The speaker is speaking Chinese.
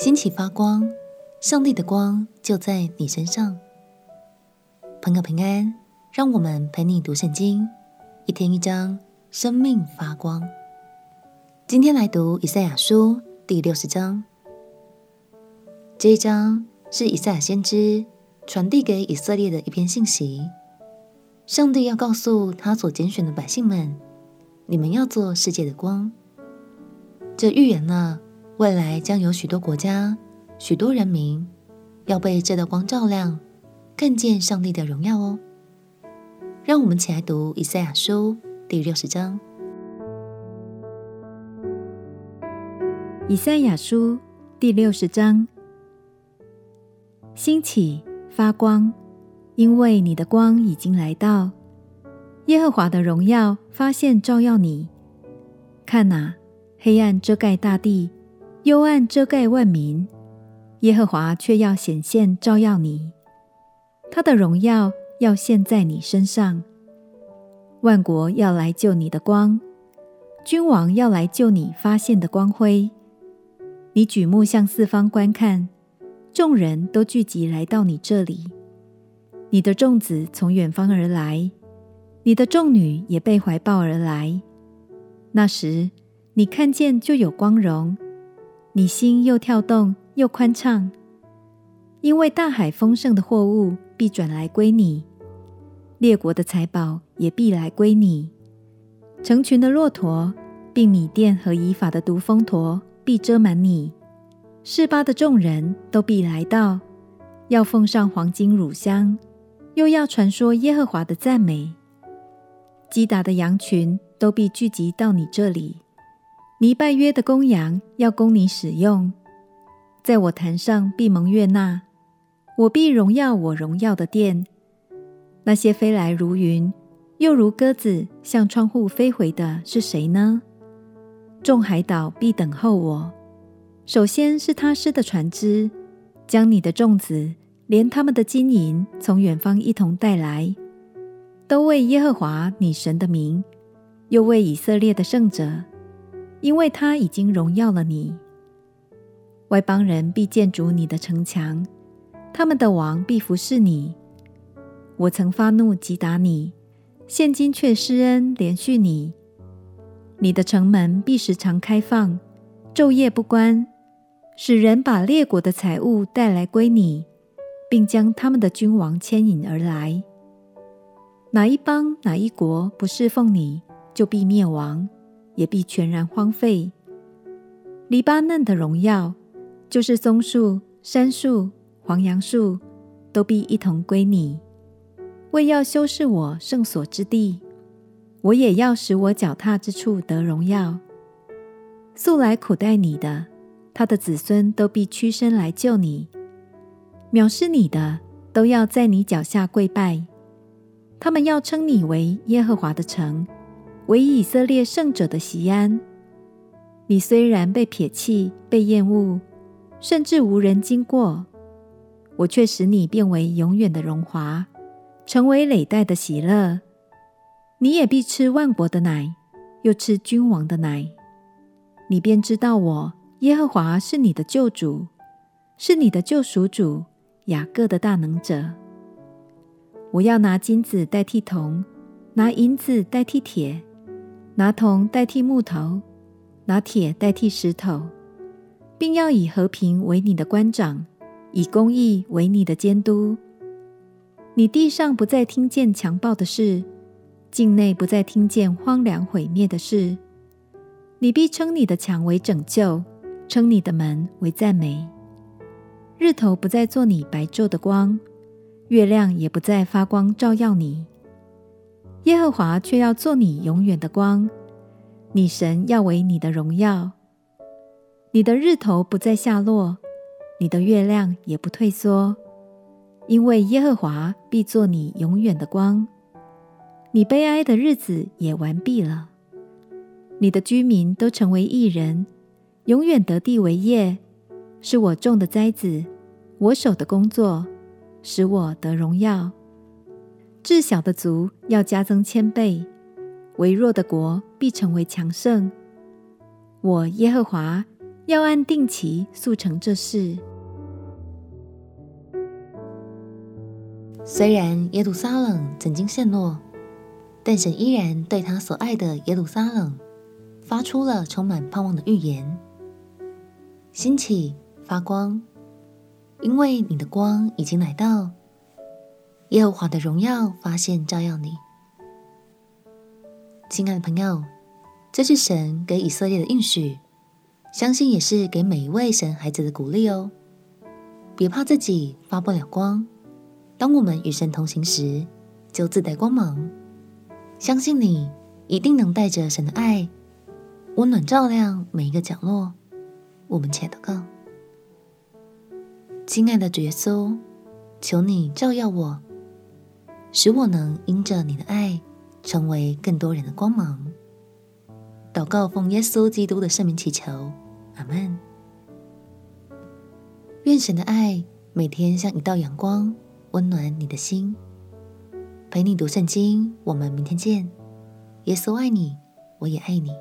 兴起发光，上帝的光就在你身上。朋友平安，让我们陪你读圣经，一天一章，生命发光。今天来读以赛亚书第六十章。这一章是以赛亚先知传递给以色列的一篇信息。上帝要告诉他所拣选的百姓们：你们要做世界的光。这预言了。未来将有许多国家、许多人民要被这道光照亮，看见上帝的荣耀哦。让我们起来读以赛亚书第六十章。以赛亚书第六十章：兴起发光，因为你的光已经来到，耶和华的荣耀发现照耀你。看哪，黑暗遮盖大地。幽暗遮盖万民，耶和华却要显现照耀你，他的荣耀要现在你身上。万国要来救你的光，君王要来救你发现的光辉。你举目向四方观看，众人都聚集来到你这里。你的众子从远方而来，你的众女也被怀抱而来。那时，你看见就有光荣。你心又跳动又宽敞，因为大海丰盛的货物必转来归你，列国的财宝也必来归你。成群的骆驼，并米甸和以法的毒蜂驼必遮满你。示巴的众人都必来到，要奉上黄金乳香，又要传说耶和华的赞美。击打的羊群都必聚集到你这里。尼拜约的公羊要供你使用，在我坛上必蒙悦纳，我必荣耀我荣耀的殿。那些飞来如云，又如鸽子向窗户飞回的是谁呢？众海岛必等候我。首先是他施的船只，将你的众子连他们的金银从远方一同带来，都为耶和华你神的名，又为以色列的圣者。因为他已经荣耀了你，外邦人必建筑你的城墙，他们的王必服侍你。我曾发怒击打你，现今却施恩怜恤你。你的城门必时常开放，昼夜不关，使人把列国的财物带来归你，并将他们的君王牵引而来。哪一邦哪一国不侍奉你，就必灭亡。也必全然荒废。黎巴嫩的荣耀，就是松树、杉树、黄杨树，都必一同归你。为要修饰我圣所之地，我也要使我脚踏之处得荣耀。素来苦待你的，他的子孙都必屈身来救你；藐视你的，都要在你脚下跪拜。他们要称你为耶和华的城。为以色列圣者的席安，你虽然被撇弃、被厌恶，甚至无人经过，我却使你变为永远的荣华，成为累代的喜乐。你也必吃万国的奶，又吃君王的奶。你便知道我耶和华是你的救主，是你的救赎主，雅各的大能者。我要拿金子代替铜，拿银子代替铁。拿铜代替木头，拿铁代替石头，并要以和平为你的官长，以公义为你的监督。你地上不再听见强暴的事，境内不再听见荒凉毁灭的事。你必称你的墙为拯救，称你的门为赞美。日头不再做你白昼的光，月亮也不再发光照耀你。耶和华却要做你永远的光，你神要为你的荣耀。你的日头不再下落，你的月亮也不退缩，因为耶和华必做你永远的光。你悲哀的日子也完毕了，你的居民都成为义人，永远得地为业，是我种的栽子，我手的工作，使我得荣耀。至小的族要加增千倍，微弱的国必成为强盛。我耶和华要按定期速成这事。虽然耶路撒冷曾经陷落，但神依然对他所爱的耶路撒冷发出了充满盼望的预言：兴起，发光，因为你的光已经来到，耶和华的荣耀发现照耀你。亲爱的朋友，这是神给以色列的应许，相信也是给每一位神孩子的鼓励哦。别怕自己发不了光。当我们与神同行时，就自带光芒。相信你一定能带着神的爱，温暖照亮每一个角落。我们且祷告：亲爱的主耶稣，求你照耀我，使我能因着你的爱，成为更多人的光芒。祷告奉耶稣基督的圣名祈求，阿门。愿神的爱每天像一道阳光。温暖你的心，陪你读圣经。我们明天见。耶稣爱你，我也爱你。